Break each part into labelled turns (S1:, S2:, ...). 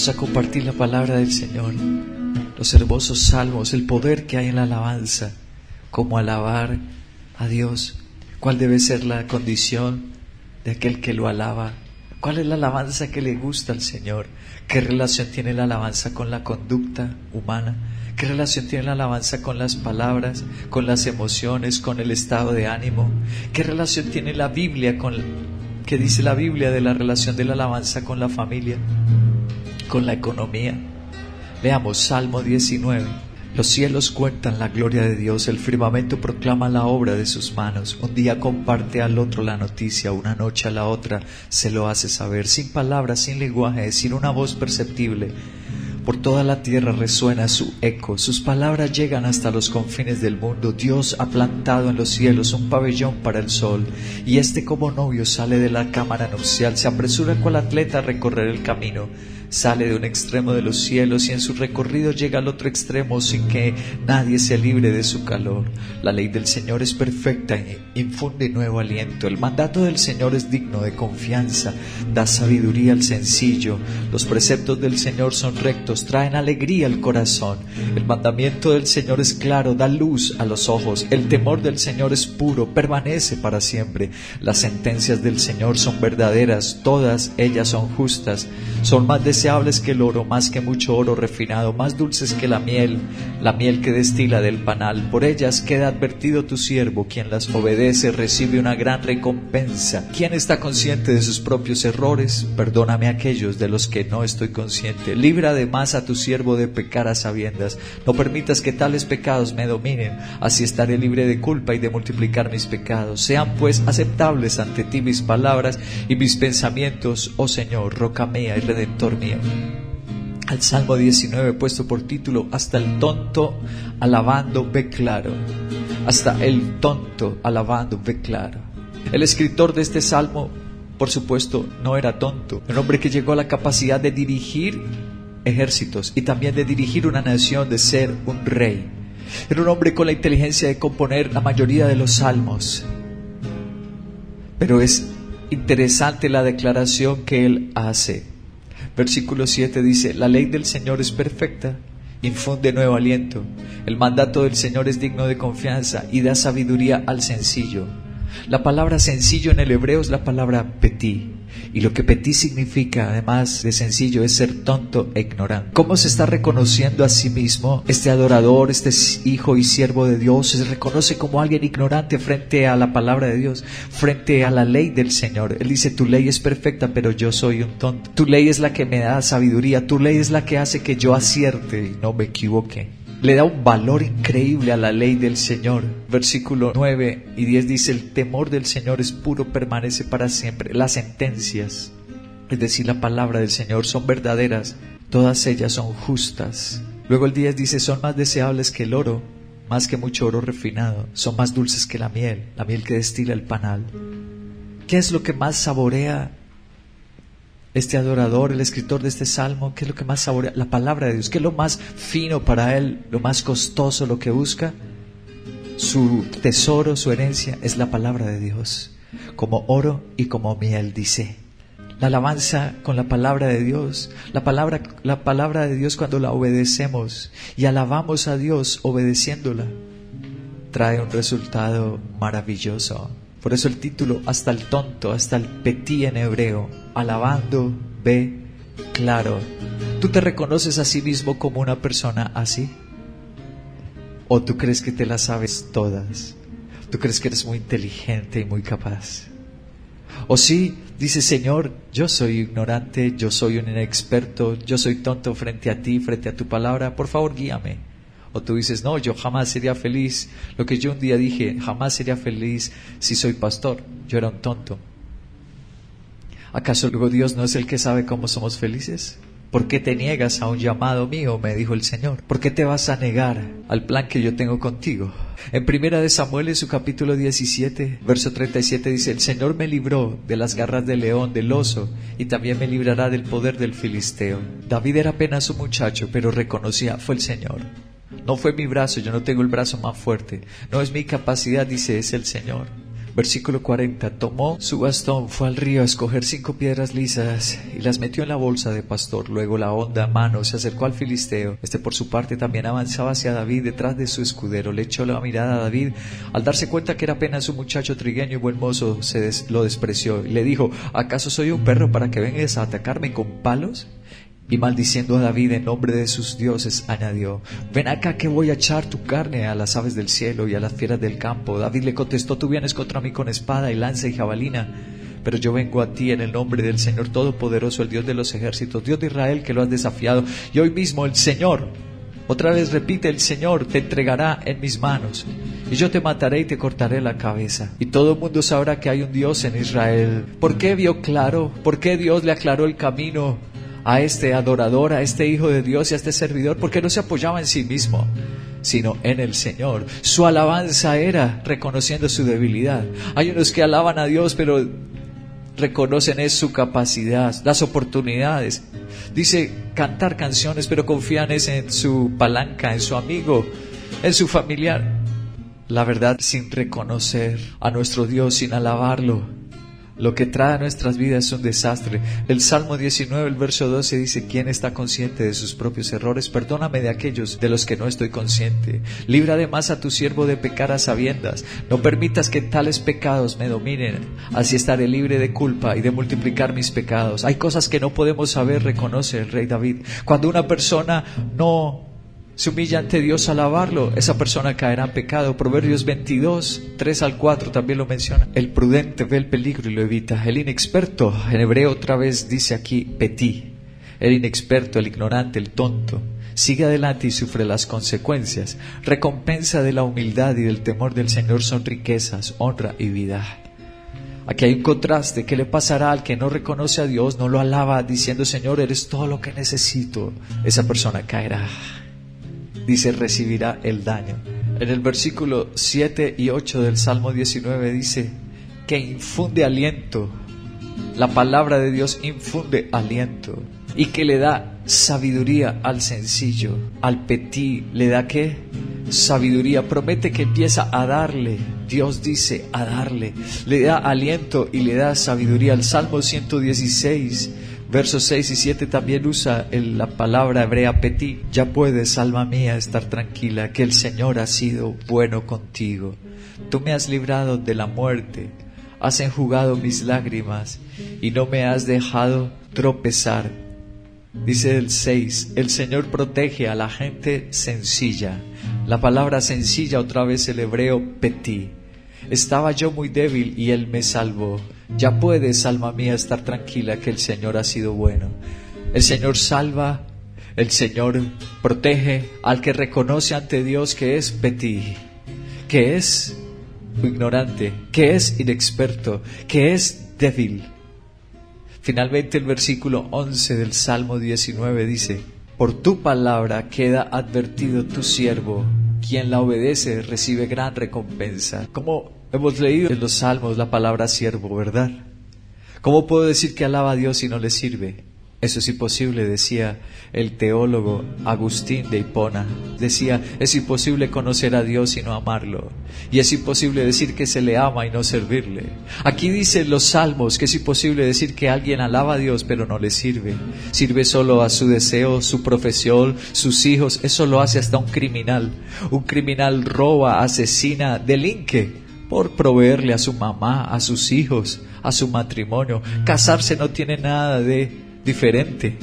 S1: Vamos a compartir la palabra del Señor, los hermosos salmos, el poder que hay en la alabanza, cómo alabar a Dios, cuál debe ser la condición de aquel que lo alaba, cuál es la alabanza que le gusta al Señor, qué relación tiene la alabanza con la conducta humana, qué relación tiene la alabanza con las palabras, con las emociones, con el estado de ánimo, qué relación tiene la Biblia con qué dice la Biblia de la relación de la alabanza con la familia con la economía. Leamos Salmo 19. Los cielos cuentan la gloria de Dios, el firmamento proclama la obra de sus manos. Un día comparte al otro la noticia, una noche a la otra se lo hace saber, sin palabras, sin lenguaje, sin una voz perceptible. Por toda la tierra resuena su eco, sus palabras llegan hasta los confines del mundo. Dios ha plantado en los cielos un pabellón para el sol, y este como novio sale de la cámara nupcial, se apresura cual atleta a recorrer el camino sale de un extremo de los cielos y en su recorrido llega al otro extremo sin que nadie se libre de su calor. La ley del Señor es perfecta e infunde nuevo aliento. El mandato del Señor es digno de confianza, da sabiduría al sencillo. Los preceptos del Señor son rectos, traen alegría al corazón. El mandamiento del Señor es claro, da luz a los ojos. El temor del Señor es puro, permanece para siempre. Las sentencias del Señor son verdaderas, todas ellas son justas, son más de deseables que el oro, más que mucho oro refinado, más dulces que la miel, la miel que destila del panal. Por ellas queda advertido tu siervo, quien las obedece recibe una gran recompensa. ¿Quién está consciente de sus propios errores? Perdóname aquellos de los que no estoy consciente. Libra además a tu siervo de pecar a sabiendas. No permitas que tales pecados me dominen, así estaré libre de culpa y de multiplicar mis pecados. Sean pues aceptables ante ti mis palabras y mis pensamientos, oh Señor, roca mía y redentor mío al Salmo 19 puesto por título Hasta el tonto alabando ve claro. Hasta el tonto alabando ve claro. El escritor de este salmo, por supuesto, no era tonto. Un hombre que llegó a la capacidad de dirigir ejércitos y también de dirigir una nación, de ser un rey. Era un hombre con la inteligencia de componer la mayoría de los salmos. Pero es interesante la declaración que él hace. Versículo 7 dice, la ley del Señor es perfecta, infunde nuevo aliento, el mandato del Señor es digno de confianza y da sabiduría al sencillo. La palabra sencillo en el hebreo es la palabra petit. Y lo que petit significa, además de sencillo, es ser tonto e ignorante. ¿Cómo se está reconociendo a sí mismo este adorador, este hijo y siervo de Dios? Se reconoce como alguien ignorante frente a la palabra de Dios, frente a la ley del Señor. Él dice, tu ley es perfecta, pero yo soy un tonto. Tu ley es la que me da sabiduría, tu ley es la que hace que yo acierte y no me equivoque le da un valor increíble a la ley del Señor. Versículo 9 y 10 dice, el temor del Señor es puro, permanece para siempre. Las sentencias, es decir, la palabra del Señor, son verdaderas, todas ellas son justas. Luego el 10 dice, son más deseables que el oro, más que mucho oro refinado, son más dulces que la miel, la miel que destila el panal. ¿Qué es lo que más saborea este adorador, el escritor de este salmo, ¿qué es lo que más saborea? La palabra de Dios. ¿Qué es lo más fino para él, lo más costoso, lo que busca? Su tesoro, su herencia es la palabra de Dios, como oro y como miel, dice. La alabanza con la palabra de Dios, la palabra, la palabra de Dios cuando la obedecemos y alabamos a Dios obedeciéndola, trae un resultado maravilloso. Por eso el título, hasta el tonto, hasta el petí en hebreo, alabando, ve, claro. ¿Tú te reconoces a sí mismo como una persona así? ¿O tú crees que te las sabes todas? ¿Tú crees que eres muy inteligente y muy capaz? ¿O sí, dice Señor, yo soy ignorante, yo soy un inexperto, yo soy tonto frente a ti, frente a tu palabra, por favor guíame? O tú dices, no, yo jamás sería feliz. Lo que yo un día dije, jamás sería feliz si soy pastor. Yo era un tonto. ¿Acaso luego Dios no es el que sabe cómo somos felices? ¿Por qué te niegas a un llamado mío? me dijo el Señor. ¿Por qué te vas a negar al plan que yo tengo contigo? En primera de Samuel, en su capítulo 17, verso 37 dice, el Señor me libró de las garras del león, del oso, y también me librará del poder del filisteo. David era apenas un muchacho, pero reconocía, fue el Señor. No fue mi brazo, yo no tengo el brazo más fuerte. No es mi capacidad, dice, es el Señor. Versículo 40. Tomó su bastón, fue al río a escoger cinco piedras lisas y las metió en la bolsa de pastor. Luego la honda mano se acercó al filisteo. Este por su parte también avanzaba hacia David detrás de su escudero. Le echó la mirada a David. Al darse cuenta que era apenas un muchacho trigueño y buen mozo, se lo despreció y le dijo, ¿acaso soy un perro para que vengas a atacarme con palos? Y maldiciendo a David en nombre de sus dioses, añadió, ven acá que voy a echar tu carne a las aves del cielo y a las fieras del campo. David le contestó, tú vienes contra mí con espada y lanza y jabalina, pero yo vengo a ti en el nombre del Señor Todopoderoso, el Dios de los ejércitos, Dios de Israel que lo has desafiado. Y hoy mismo el Señor, otra vez repite, el Señor te entregará en mis manos. Y yo te mataré y te cortaré la cabeza. Y todo el mundo sabrá que hay un Dios en Israel. ¿Por qué vio claro? ¿Por qué Dios le aclaró el camino a este adorador, a este hijo de Dios y a este servidor, porque no se apoyaba en sí mismo, sino en el Señor. Su alabanza era reconociendo su debilidad. Hay unos que alaban a Dios, pero reconocen es su capacidad, las oportunidades. Dice cantar canciones, pero confían es en su palanca, en su amigo, en su familiar. La verdad, sin reconocer a nuestro Dios, sin alabarlo, lo que trae a nuestras vidas es un desastre. El Salmo 19, el verso 12 dice, ¿quién está consciente de sus propios errores? Perdóname de aquellos de los que no estoy consciente. Libra además a tu siervo de pecar a sabiendas. No permitas que tales pecados me dominen. Así estaré libre de culpa y de multiplicar mis pecados. Hay cosas que no podemos saber, reconoce el rey David. Cuando una persona no se humilla ante Dios alabarlo, esa persona caerá en pecado. Proverbios 22, 3 al 4 también lo menciona. El prudente ve el peligro y lo evita. El inexperto, en hebreo otra vez dice aquí, petí. El inexperto, el ignorante, el tonto, sigue adelante y sufre las consecuencias. Recompensa de la humildad y del temor del Señor son riquezas, honra y vida. Aquí hay un contraste. ¿Qué le pasará al que no reconoce a Dios, no lo alaba, diciendo, Señor, eres todo lo que necesito? Esa persona caerá dice recibirá el daño. En el versículo 7 y 8 del Salmo 19 dice que infunde aliento. La palabra de Dios infunde aliento y que le da sabiduría al sencillo, al petit, le da qué? Sabiduría, promete que empieza a darle, Dios dice a darle, le da aliento y le da sabiduría. El Salmo 116 Versos 6 y 7 también usa la palabra hebrea petit. Ya puedes, alma mía, estar tranquila, que el Señor ha sido bueno contigo. Tú me has librado de la muerte, has enjugado mis lágrimas y no me has dejado tropezar. Dice el 6, el Señor protege a la gente sencilla. La palabra sencilla otra vez el hebreo petit. Estaba yo muy débil y Él me salvó. Ya puedes, alma mía, estar tranquila que el Señor ha sido bueno. El Señor salva, el Señor protege al que reconoce ante Dios que es petit, que es ignorante, que es inexperto, que es débil. Finalmente el versículo 11 del Salmo 19 dice, por tu palabra queda advertido tu siervo, quien la obedece recibe gran recompensa. Como hemos leído en los salmos la palabra siervo, ¿verdad? ¿Cómo puedo decir que alaba a Dios si no le sirve? Eso es imposible, decía el teólogo Agustín de Hipona. Decía, es imposible conocer a Dios y no amarlo. Y es imposible decir que se le ama y no servirle. Aquí dicen los salmos que es imposible decir que alguien alaba a Dios pero no le sirve. Sirve solo a su deseo, su profesión, sus hijos. Eso lo hace hasta un criminal. Un criminal roba, asesina, delinque por proveerle a su mamá, a sus hijos, a su matrimonio. Casarse no tiene nada de diferente.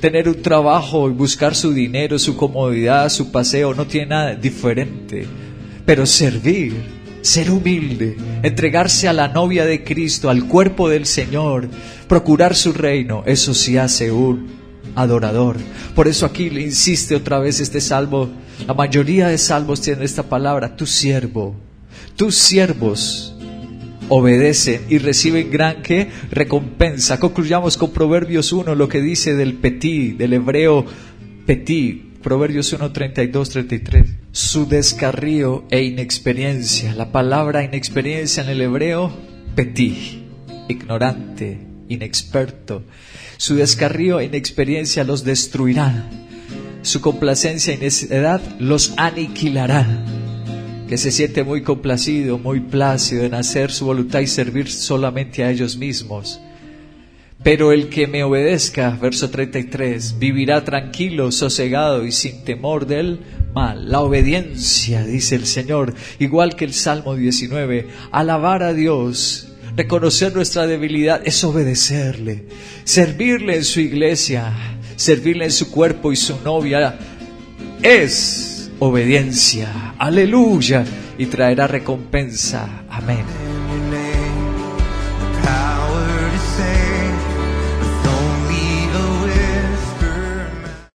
S1: Tener un trabajo y buscar su dinero, su comodidad, su paseo, no tiene nada diferente. Pero servir, ser humilde, entregarse a la novia de Cristo, al cuerpo del Señor, procurar su reino, eso sí hace un adorador. Por eso aquí le insiste otra vez este salmo. La mayoría de salmos tienen esta palabra, tu siervo, tus siervos obedecen y reciben gran que recompensa. Concluyamos con Proverbios 1, lo que dice del petit, del hebreo petit, Proverbios 1, 32, 33. Su descarrío e inexperiencia. La palabra inexperiencia en el hebreo, petit, ignorante, inexperto. Su descarrío e inexperiencia los destruirán. Su complacencia y necedad los aniquilarán. Que se siente muy complacido, muy plácido en hacer su voluntad y servir solamente a ellos mismos pero el que me obedezca, verso 33, vivirá tranquilo, sosegado y sin temor del mal. La obediencia, dice el Señor, igual que el Salmo 19, alabar a Dios, reconocer nuestra debilidad, es obedecerle, servirle en su iglesia, servirle en su cuerpo y su novia, es obediencia. Aleluya. Y traerá recompensa. Amén.